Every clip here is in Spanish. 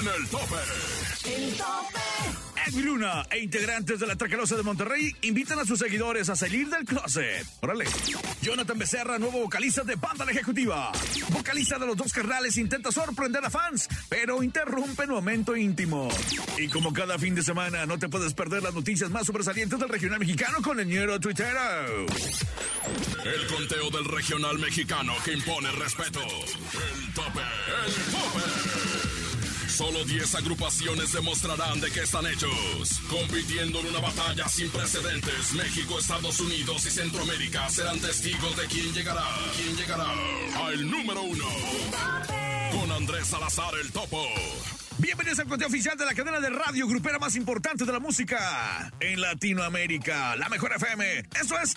en el tope. El tope. Edwin Luna e integrantes de la Tracalosa de Monterrey invitan a sus seguidores a salir del closet. Órale. Jonathan Becerra, nuevo vocalista de Banda La Ejecutiva. Vocalista de los dos carnales intenta sorprender a fans, pero interrumpe en momento íntimo. Y como cada fin de semana, no te puedes perder las noticias más sobresalientes del regional mexicano con el ñero tuitero. El conteo del regional mexicano que impone respeto. El tope, el tope. Solo 10 agrupaciones demostrarán de qué están hechos. Compitiendo en una batalla sin precedentes, México, Estados Unidos y Centroamérica serán testigos de quién llegará. ¿Quién llegará? Al número uno. Con Andrés Salazar el Topo. Bienvenidos al conteo oficial de la cadena de radio grupera más importante de la música en Latinoamérica, la mejor FM. Eso es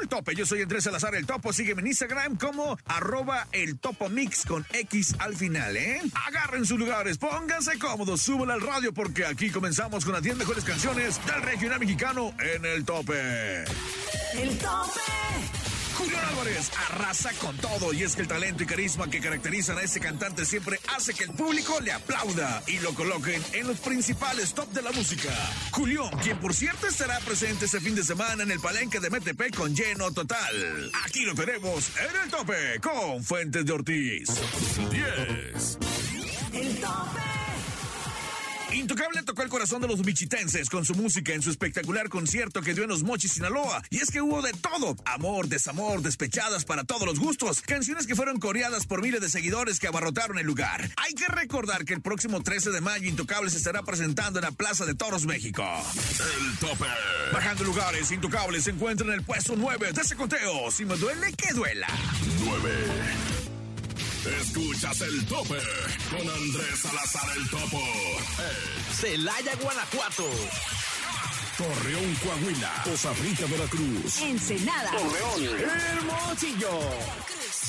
El Tope. Yo soy Andrés Salazar El Topo. Sígueme en Instagram como arroba el Topo con X al final, ¿eh? Agarren sus lugares, pónganse cómodos, súbanle al radio porque aquí comenzamos con las 10 mejores canciones del regional mexicano en El Tope. El tope. Julián Álvarez arrasa con todo y es que el talento y carisma que caracterizan a este cantante siempre hace que el público le aplauda y lo coloquen en los principales top de la música. Julián, quien por cierto estará presente este fin de semana en el palenque de Metepec con lleno total. Aquí lo tenemos en el tope con Fuentes de Ortiz. 10. El tope. Intocable tocó el corazón de los bichitenses con su música en su espectacular concierto que dio en Los Mochis, Sinaloa. Y es que hubo de todo: amor, desamor, despechadas para todos los gustos. Canciones que fueron coreadas por miles de seguidores que abarrotaron el lugar. Hay que recordar que el próximo 13 de mayo Intocable se estará presentando en la Plaza de Toros, México. El tope. Bajando lugares, Intocable se encuentra en el puesto 9 de ese conteo. Si me duele, que duela. 9. Escuchas el tope con Andrés Salazar el Topo. Celaya, Guanajuato. Torreón, Coahuila. Costa Rica, Veracruz. Ensenada. Hermosillo.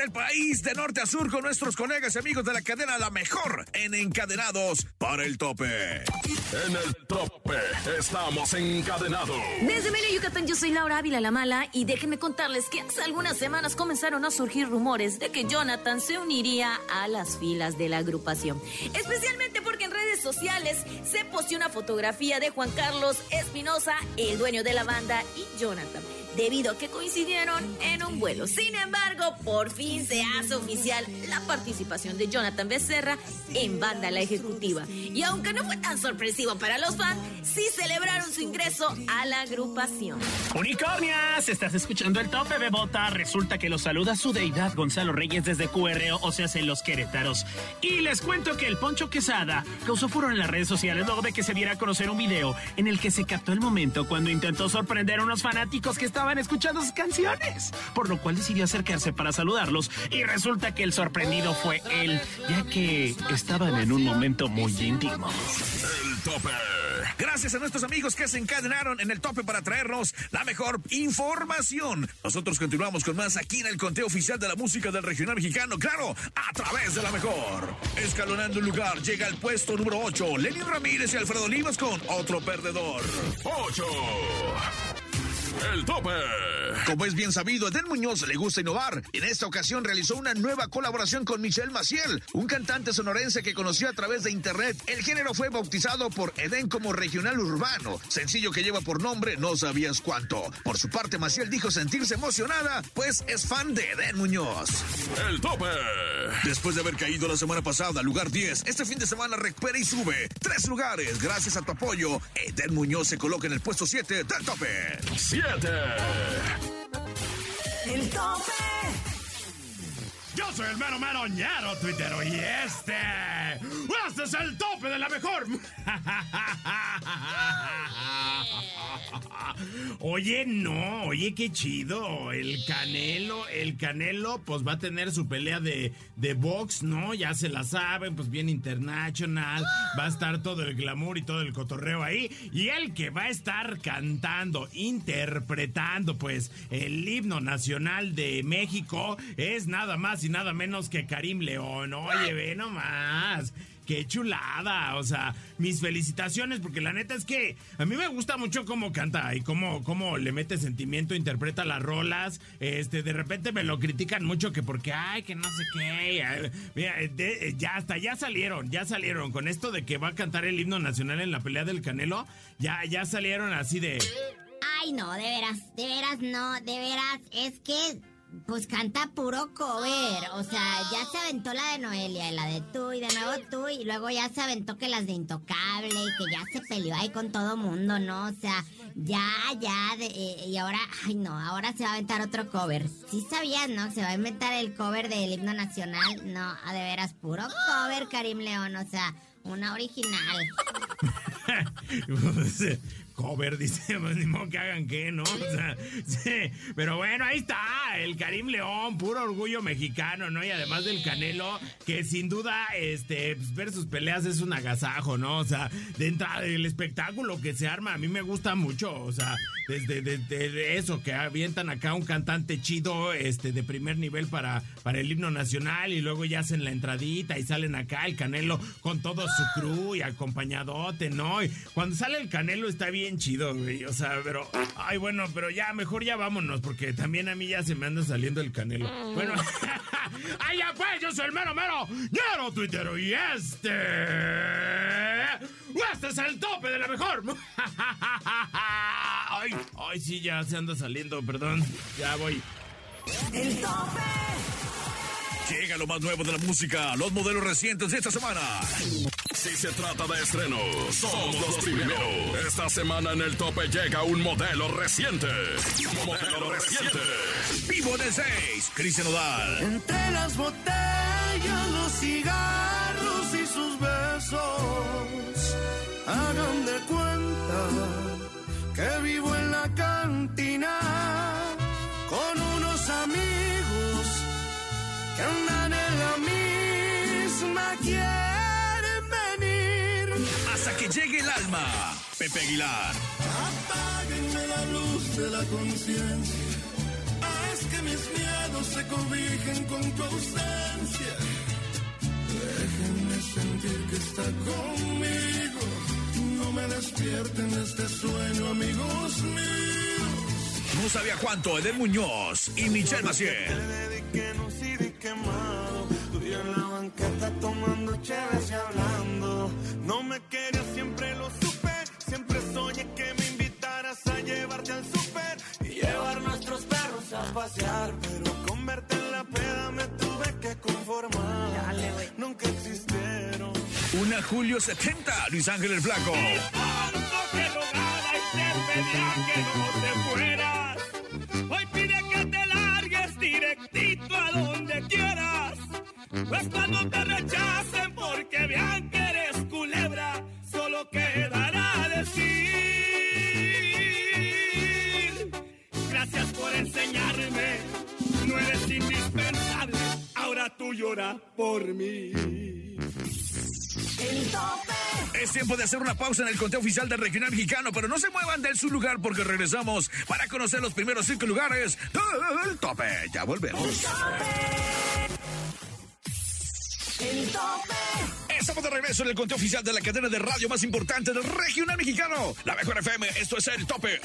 Recorrer el país de norte a sur con nuestros colegas y amigos de la cadena La Mejor en Encadenados para el Tope. En el tope estamos encadenados. Desde Mérida, Yucatán, yo soy Laura Ávila La Mala y déjenme contarles que hace algunas semanas comenzaron a surgir rumores de que Jonathan se uniría a las filas de la agrupación. Especialmente porque en redes sociales se posteó una fotografía de Juan Carlos Espinosa, el dueño de la banda, y Jonathan. Debido a que coincidieron en un vuelo. Sin embargo, por fin se hace oficial la participación de Jonathan Becerra en Banda La Ejecutiva. Y aunque no fue tan sorpresivo para los fans, sí celebraron su ingreso a la agrupación. Unicornias, estás escuchando el tope bebota. Resulta que los saluda su deidad Gonzalo Reyes desde QRO, o sea, en los Querétaros. Y les cuento que el Poncho Quesada causó furor en las redes sociales luego de que se diera a conocer un video en el que se captó el momento cuando intentó sorprender a unos fanáticos que estaban escuchando sus canciones, por lo cual decidió acercarse para saludarlos y resulta que el sorprendido fue él, ya que estaban en un momento muy íntimo. El tope. Gracias a nuestros amigos que se encadenaron en el tope para traernos la mejor información. Nosotros continuamos con más aquí en el conteo oficial de la música del regional mexicano, claro, a través de la mejor. Escalonando el lugar, llega al puesto número 8, Lenin Ramírez y Alfredo Olivas con otro perdedor. 8. El tope. Como es bien sabido, Eden Muñoz le gusta innovar. En esta ocasión realizó una nueva colaboración con Michelle Maciel, un cantante sonorense que conoció a través de internet. El género fue bautizado por Eden como regional urbano, sencillo que lleva por nombre No Sabías Cuánto. Por su parte, Maciel dijo sentirse emocionada, pues es fan de Eden Muñoz. El tope. Después de haber caído la semana pasada al lugar 10, este fin de semana recupera y sube tres lugares. Gracias a tu apoyo, Eden Muñoz se coloca en el puesto 7 del tope. 7. El tope. Soy el mero mero ñero tuitero y este. Este es el tope de la mejor. Oye, no, oye, qué chido. El Canelo, el Canelo, pues va a tener su pelea de, de box, ¿no? Ya se la saben, pues bien internacional. Va a estar todo el glamour y todo el cotorreo ahí. Y el que va a estar cantando, interpretando, pues, el himno nacional de México es nada más y nada menos que Karim León. Oye, ve nomás qué chulada. O sea, mis felicitaciones, porque la neta es que a mí me gusta mucho cómo canta y cómo, cómo le mete sentimiento, interpreta las rolas. Este, de repente me lo critican mucho que porque, ay, que no sé qué. Mira, ya hasta ya salieron, ya salieron. Con esto de que va a cantar el himno nacional en la pelea del Canelo, ya, ya salieron así de. Ay, no, de veras, de veras, no, de veras, es que pues canta puro cover, o sea, ya se aventó la de Noelia y la de tú y de nuevo tú y luego ya se aventó que las de Intocable y que ya se peleó ahí con todo mundo, ¿no? O sea, ya, ya, eh, y ahora, ay no, ahora se va a aventar otro cover. Sí sabías, ¿no? Se va a inventar el cover del himno nacional, no, de veras, puro cover, Karim León, o sea, una original. cover, dice, pues ni modo que hagan qué, ¿no? O sea, sí, pero bueno, ahí está, el Karim León, puro orgullo mexicano, ¿no? Y además del Canelo, que sin duda, este, pues, ver sus peleas es un agasajo, ¿no? O sea, de entrada, el espectáculo que se arma, a mí me gusta mucho, o sea, desde de, eso, que avientan acá un cantante chido, este, de primer nivel para, para el himno nacional, y luego ya hacen la entradita y salen acá el Canelo con todo su crew y acompañadote, ¿no? Y cuando sale el Canelo está bien chido, güey. O sea, pero. Ay, bueno, pero ya, mejor ya vámonos, porque también a mí ya se me anda saliendo el canelo. Bueno. ¡Ay, ya pues! Yo soy el mero, mero, ñero tuitero y este. Este es el tope de la mejor. ay, ay, sí, ya se anda saliendo, perdón. Ya voy. El tope. Llega lo más nuevo de la música, los modelos recientes de esta semana. Si se trata de estreno, somos los primeros. Esta semana en el tope llega un modelo reciente. Modelo reciente. Vivo de 6, Cristian Nodal. Entre las botellas, los cigarros y sus besos, hagan de cuenta que vivo en la cantina alma. Pepe Aguilar. Apáguenme la luz de la conciencia. Haz que mis miedos se cobijen con tu ausencia. Déjenme sentir que está conmigo. No me despierten de este sueño, amigos míos. No sabía cuánto, Eder Muñoz y Michelle Maciel. Julio 70, Luis Ángel el Flaco. Hoy pide que te largues directito a donde quieras. Pues cuando te rechacen porque vean que eres culebra, solo quedará decir. Gracias por enseñarme, no eres indispensable. Ahora tú llora por mí. El tope. Es tiempo de hacer una pausa en el conteo oficial del regional mexicano, pero no se muevan de su lugar porque regresamos para conocer los primeros cinco lugares del tope. Ya volvemos. El tope. Estamos de regreso en el conteo oficial de la cadena de radio más importante del regional mexicano, la mejor FM. Esto es el tope,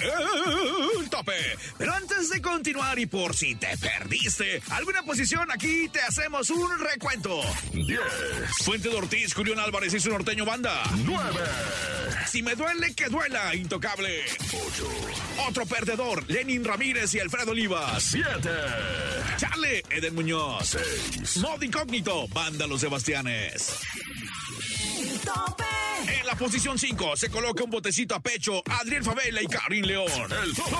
el tope. Pero antes de continuar y por si te perdiste alguna posición, aquí te hacemos un recuento. 10, Fuente de Ortiz, Julián Álvarez y su norteño banda. 9, Si me duele, que duela, intocable. 8, Otro perdedor, Lenin Ramírez y Alfredo Olivas. 7, Chale, Eden Muñoz. 6, Modo incógnito, banda Los Sebastianes. El tope. En la posición 5 se coloca un botecito a pecho Adriel Favela y Karin León. el tope.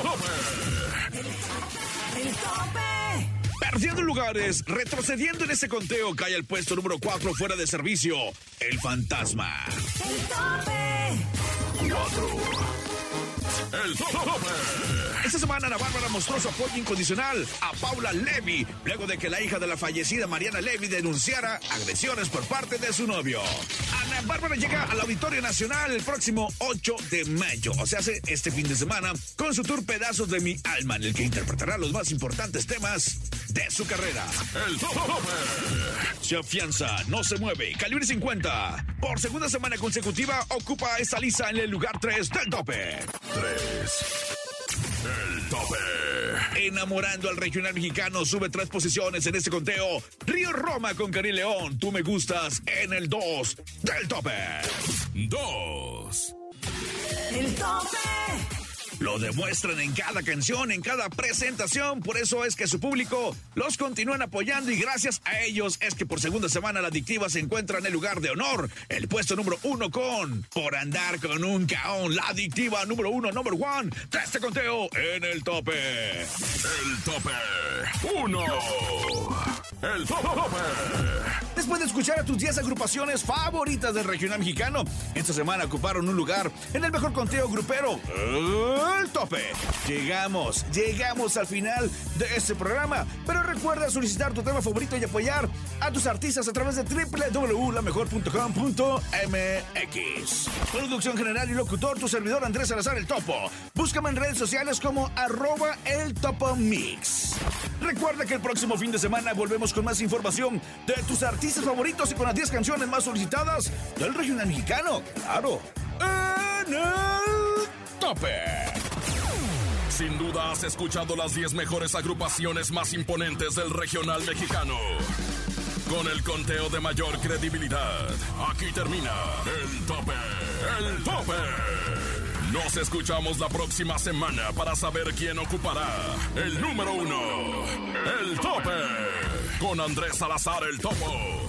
El tope. Perdiendo lugares, retrocediendo en ese conteo, cae al puesto número 4 fuera de servicio, el fantasma. El tope. 4, el tope. Esta semana Ana Bárbara mostró su apoyo incondicional a Paula Levy, luego de que la hija de la fallecida Mariana Levy denunciara agresiones por parte de su novio. Ana Bárbara llega al Auditorio Nacional el próximo 8 de mayo, o sea, hace este fin de semana, con su tour Pedazos de mi alma, en el que interpretará los más importantes temas de su carrera. El tope. Se afianza, no se mueve. Calibre 50. Por segunda semana consecutiva ocupa esta lista en el lugar 3 del tope. 3. Enamorando al regional mexicano sube tres posiciones en este conteo. Río Roma con Cari León. Tú me gustas en el 2 del tope. 2. El tope. Lo demuestran en cada canción, en cada presentación. Por eso es que su público los continúan apoyando y gracias a ellos es que por segunda semana la adictiva se encuentra en el lugar de honor. El puesto número uno con Por andar con un caón. La adictiva número uno, number one. De este conteo en el tope. El tope. 1. El tope. Después de escuchar a tus 10 agrupaciones favoritas del regional mexicano, esta semana ocuparon un lugar en el mejor conteo grupero, el tope. Llegamos, llegamos al final de este programa, pero recuerda solicitar tu tema favorito y apoyar a tus artistas a través de www.lamejor.com.mx. Producción general y locutor, tu servidor Andrés Salazar el Topo. Búscame en redes sociales como arroba el Topo Mix. Recuerda que el próximo fin de semana volvemos con más información de tus artistas favoritos y con las 10 canciones más solicitadas del regional mexicano. Claro, en el tope. Sin duda has escuchado las 10 mejores agrupaciones más imponentes del regional mexicano. Con el conteo de mayor credibilidad, aquí termina el tope, el tope. Nos escuchamos la próxima semana para saber quién ocupará el número uno, el tope, con Andrés Salazar el Topo.